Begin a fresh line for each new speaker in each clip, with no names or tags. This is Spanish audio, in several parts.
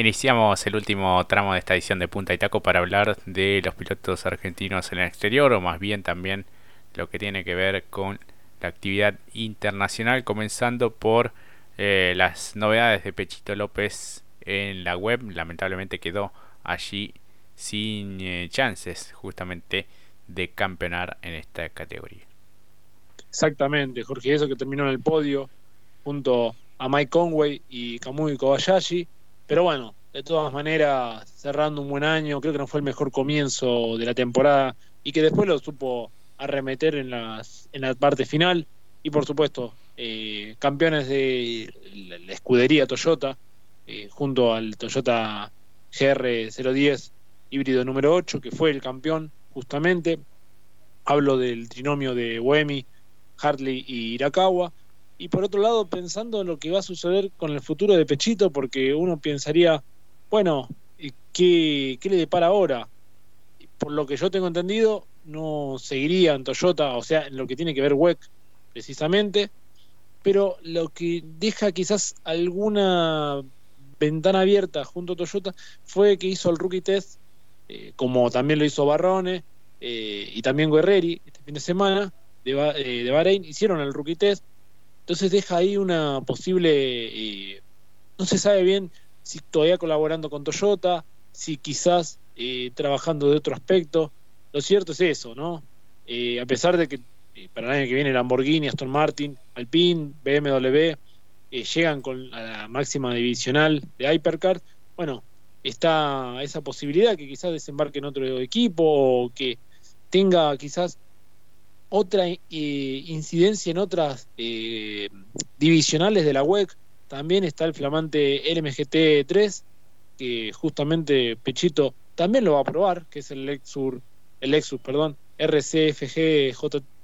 Iniciamos el último tramo de esta edición de Punta y Taco para hablar de los pilotos argentinos en el exterior, o más bien también lo que tiene que ver con la actividad internacional, comenzando por eh, las novedades de Pechito López en la web. Lamentablemente quedó allí sin eh, chances justamente de campeonar en esta categoría.
Exactamente, Jorge, eso que terminó en el podio junto a Mike Conway y Kamui Kobayashi pero bueno, de todas maneras, cerrando un buen año, creo que no fue el mejor comienzo de la temporada y que después lo supo arremeter en, las, en la parte final. Y por supuesto, eh, campeones de la escudería Toyota, eh, junto al Toyota GR010 híbrido número 8, que fue el campeón justamente. Hablo del trinomio de Wemi, Hartley y Irakawa y por otro lado pensando en lo que va a suceder con el futuro de Pechito, porque uno pensaría, bueno, ¿qué, qué le depara ahora? Por lo que yo tengo entendido, no seguiría en Toyota, o sea, en lo que tiene que ver WEC precisamente, pero lo que deja quizás alguna ventana abierta junto a Toyota fue que hizo el rookie test, eh, como también lo hizo Barrone eh, y también Guerreri este fin de semana de, eh, de Bahrein, hicieron el rookie test entonces deja ahí una posible, eh, no se sabe bien si todavía colaborando con Toyota, si quizás eh, trabajando de otro aspecto. Lo cierto es eso, ¿no? Eh, a pesar de que para el año que viene Lamborghini, Aston Martin, Alpine, BMW llegan con la máxima divisional de Hypercar, bueno, está esa posibilidad que quizás desembarque en otro equipo o que tenga quizás otra eh, incidencia en otras eh, divisionales de la WEC. También está el flamante LMGT 3, que justamente Pechito también lo va a probar, que es el Lexus, el Lexus, perdón, RCFG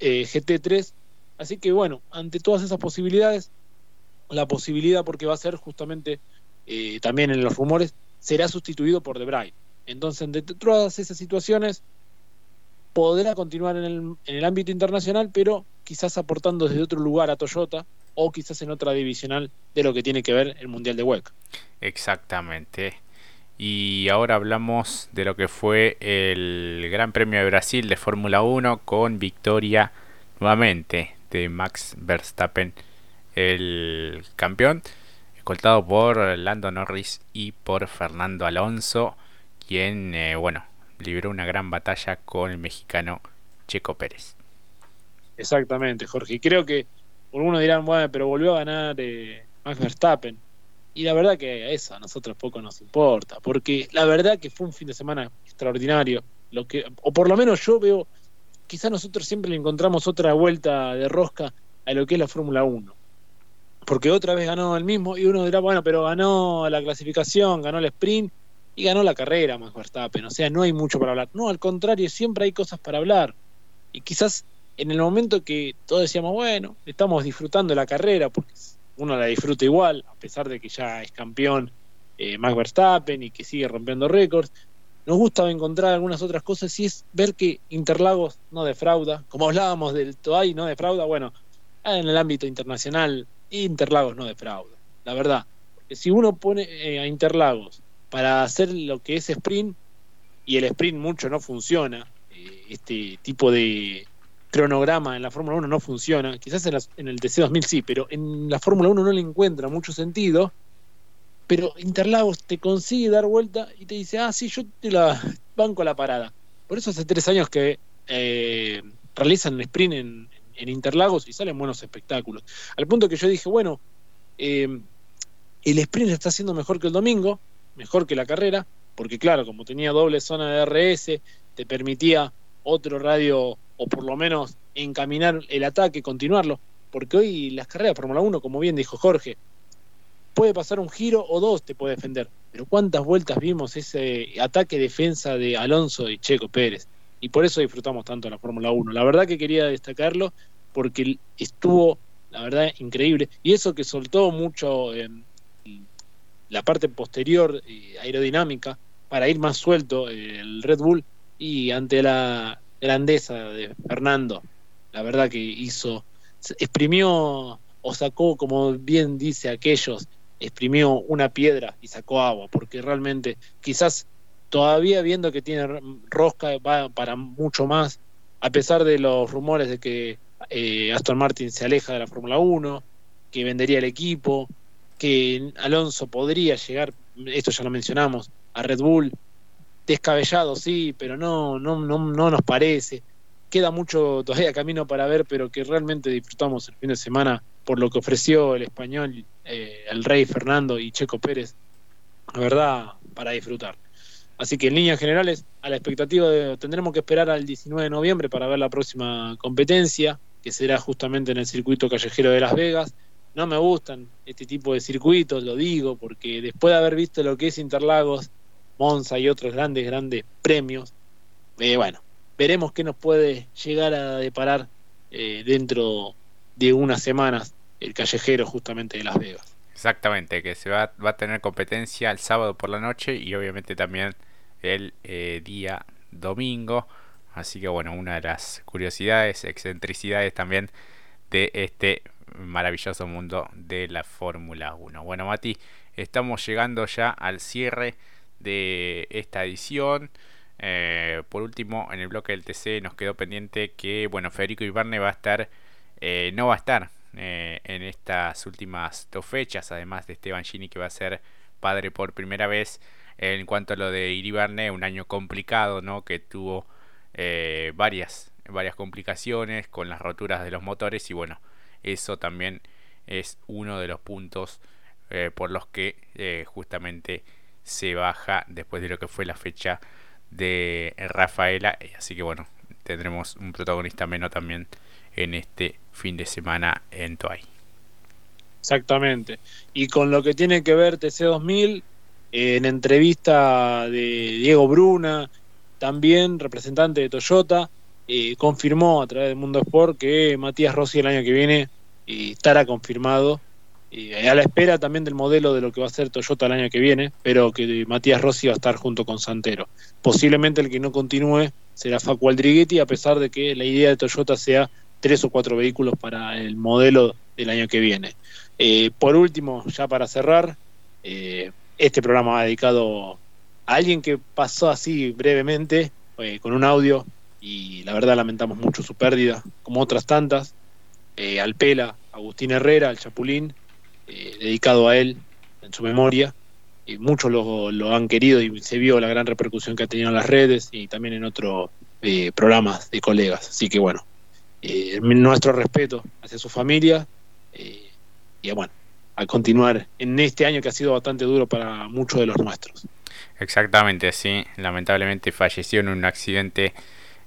GT3. Así que bueno, ante todas esas posibilidades, la posibilidad porque va a ser justamente eh, también en los rumores, será sustituido por Debray. Entonces, entre todas esas situaciones, podrá continuar en el, en el ámbito internacional, pero quizás aportando desde otro lugar a Toyota o quizás en otra divisional de lo que tiene que ver el Mundial de WEC.
Exactamente. Y ahora hablamos de lo que fue el Gran Premio de Brasil de Fórmula 1 con victoria nuevamente de Max Verstappen, el campeón, escoltado por Lando Norris y por Fernando Alonso, quien, eh, bueno, libró una gran batalla con el mexicano Checo Pérez.
Exactamente, Jorge. Y creo que algunos dirán, bueno, pero volvió a ganar eh, Max Verstappen. Y la verdad que eso a nosotros poco nos importa, porque la verdad que fue un fin de semana extraordinario. Lo que, o por lo menos yo veo, quizás nosotros siempre le encontramos otra vuelta de rosca a lo que es la Fórmula 1. Porque otra vez ganó el mismo y uno dirá, bueno, pero ganó la clasificación, ganó el sprint y ganó la carrera Max Verstappen. O sea, no hay mucho para hablar. No, al contrario, siempre hay cosas para hablar. Y quizás en el momento que todos decíamos, bueno, estamos disfrutando la carrera, porque uno la disfruta igual, a pesar de que ya es campeón eh, Max Verstappen y que sigue rompiendo récords, nos gusta encontrar algunas otras cosas y es ver que Interlagos no defrauda, como hablábamos del Toay no defrauda, bueno, en el ámbito internacional Interlagos no defrauda, la verdad. Si uno pone eh, a Interlagos para hacer lo que es sprint, y el sprint mucho no funciona, eh, este tipo de cronograma en la Fórmula 1 no funciona, quizás en, el TC2000 sí, pero en la Fórmula 1 no le encuentra mucho sentido, pero Interlagos te consigue dar vuelta y te dice, ah, sí, yo te la banco la parada. Por eso hace tres años que eh, realizan el sprint en, Interlagos y salen buenos espectáculos. Al punto que yo dije, bueno, eh, el sprint está haciendo mejor que el domingo, mejor que la carrera, porque claro, como tenía doble zona de RS, te permitía otro radio o por lo menos encaminar el ataque, continuarlo, porque hoy las carreras Fórmula 1, como bien dijo Jorge, puede pasar un giro o dos te puede defender, pero cuántas vueltas vimos ese ataque defensa de Alonso y Checo Pérez, y por eso disfrutamos tanto la Fórmula 1. La verdad que quería destacarlo porque estuvo, la verdad, increíble, y eso que soltó mucho la parte posterior eh, aerodinámica para ir más suelto eh, el Red Bull y ante la grandeza de Fernando, la verdad que hizo, exprimió o sacó, como bien dice aquellos, exprimió una piedra y sacó agua, porque realmente quizás todavía viendo que tiene rosca va para mucho más, a pesar de los rumores de que eh, Aston Martin se aleja de la Fórmula 1, que vendería el equipo, que Alonso podría llegar, esto ya lo mencionamos, a Red Bull, descabellado sí, pero no, no, no, no nos parece. Queda mucho todavía camino para ver, pero que realmente disfrutamos el fin de semana por lo que ofreció el español, eh, el rey Fernando y Checo Pérez. La verdad, para disfrutar. Así que en líneas generales, a la expectativa de, tendremos que esperar al 19 de noviembre para ver la próxima competencia, que será justamente en el circuito callejero de Las Vegas. No me gustan este tipo de circuitos, lo digo, porque después de haber visto lo que es Interlagos, Monza y otros grandes, grandes premios, eh, bueno, veremos qué nos puede llegar a deparar eh, dentro de unas semanas el callejero justamente de Las Vegas.
Exactamente, que se va, a tener competencia el sábado por la noche y obviamente también el eh, día domingo. Así que bueno, una de las curiosidades, excentricidades también de este maravilloso mundo de la Fórmula 1. Bueno, Mati, estamos llegando ya al cierre de esta edición. Eh, por último, en el bloque del TC nos quedó pendiente que, bueno, Federico Ibarne va a estar, eh, no va a estar eh, en estas últimas dos fechas, además de Esteban Gini que va a ser padre por primera vez. En cuanto a lo de Iribarne, un año complicado, ¿no? Que tuvo eh, varias, varias complicaciones con las roturas de los motores y bueno, eso también es uno de los puntos eh, por los que justamente se baja después de lo que fue la fecha de Rafaela. Así que bueno, tendremos un protagonista menos también en este fin de semana en Toay.
Exactamente. Y con lo que tiene que ver TC2000, en entrevista de Diego Bruna, también representante de Toyota, eh, confirmó a través del Mundo Sport que Matías Rossi el año que viene eh, estará confirmado. a la espera también del modelo de lo que va a ser Toyota el año que viene, pero que Matías Rossi va a estar junto con Santero. Posiblemente el que no continúe será Facu Aldriguetti, a pesar de que la idea de Toyota sea tres o cuatro vehículos para el modelo del año que viene. Eh, por último, ya para cerrar, eh, este programa va dedicado a alguien que pasó así brevemente, eh, con un audio, y la verdad lamentamos mucho su pérdida, como otras tantas, al Pela, Agustín Herrera, al Chapulín, dedicado a él en su memoria. Y muchos lo, lo, han querido y se vio la gran repercusión que ha tenido en las redes y también en otros programas de colegas. Así que bueno, eh, nuestro respeto hacia su familia eh, y bueno, a continuar en este año que ha sido bastante duro para muchos de los nuestros.
Exactamente, sí, lamentablemente falleció en un accidente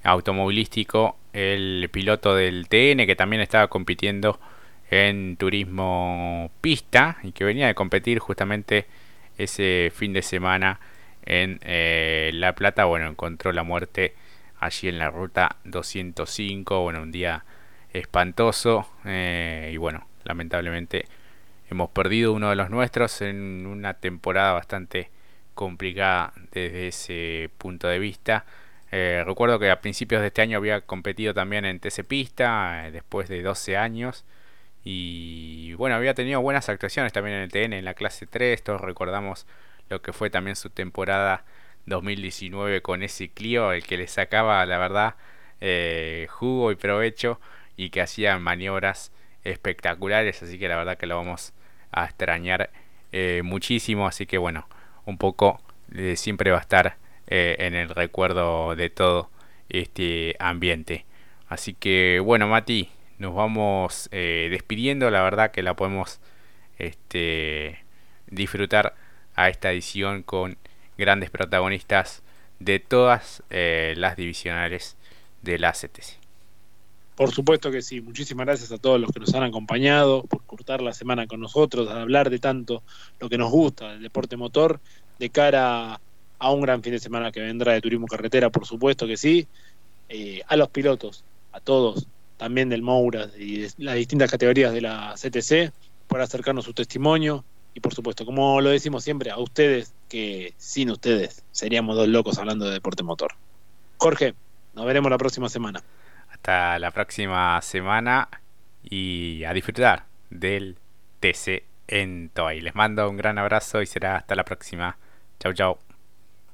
automovilístico el piloto del TN que también estaba compitiendo en turismo pista y que venía de competir justamente ese fin de semana en eh, La Plata, bueno, encontró la muerte allí en la ruta 205. Bueno, un día espantoso eh, y bueno, lamentablemente hemos perdido uno de los nuestros en una temporada bastante complicada desde ese punto de vista. Eh, recuerdo que a principios de este año había competido también en TC Pista, eh, después de 12 años. Y bueno, había tenido buenas actuaciones también en el TN, en la clase 3. Todos recordamos lo que fue también su temporada 2019 con ese Clio, el que le sacaba, la verdad, eh, jugo y provecho y que hacía maniobras espectaculares, así que la verdad que lo vamos a extrañar muchísimo, así que bueno, un poco siempre va a estar en el recuerdo de todo este ambiente. Así que bueno, Mati, nos vamos despidiendo, la verdad que la podemos este, disfrutar a esta edición con grandes protagonistas de todas eh, las divisionales de la CTC.
Por supuesto que sí, muchísimas gracias a todos los que nos han acompañado por cortar la semana con nosotros, a hablar de tanto lo que nos gusta, el deporte motor, de cara a un gran fin de semana que vendrá de turismo carretera, por supuesto que sí, eh, a los pilotos, a todos, también del Moura y de las distintas categorías de la CTC, por acercarnos su testimonio, y por supuesto, como lo decimos siempre, a ustedes, que sin ustedes seríamos dos locos hablando de deporte motor. Jorge, nos veremos la próxima semana.
Hasta la próxima semana y a disfrutar del TC en Toy. Les mando un gran abrazo y será hasta la próxima. Chau, chau.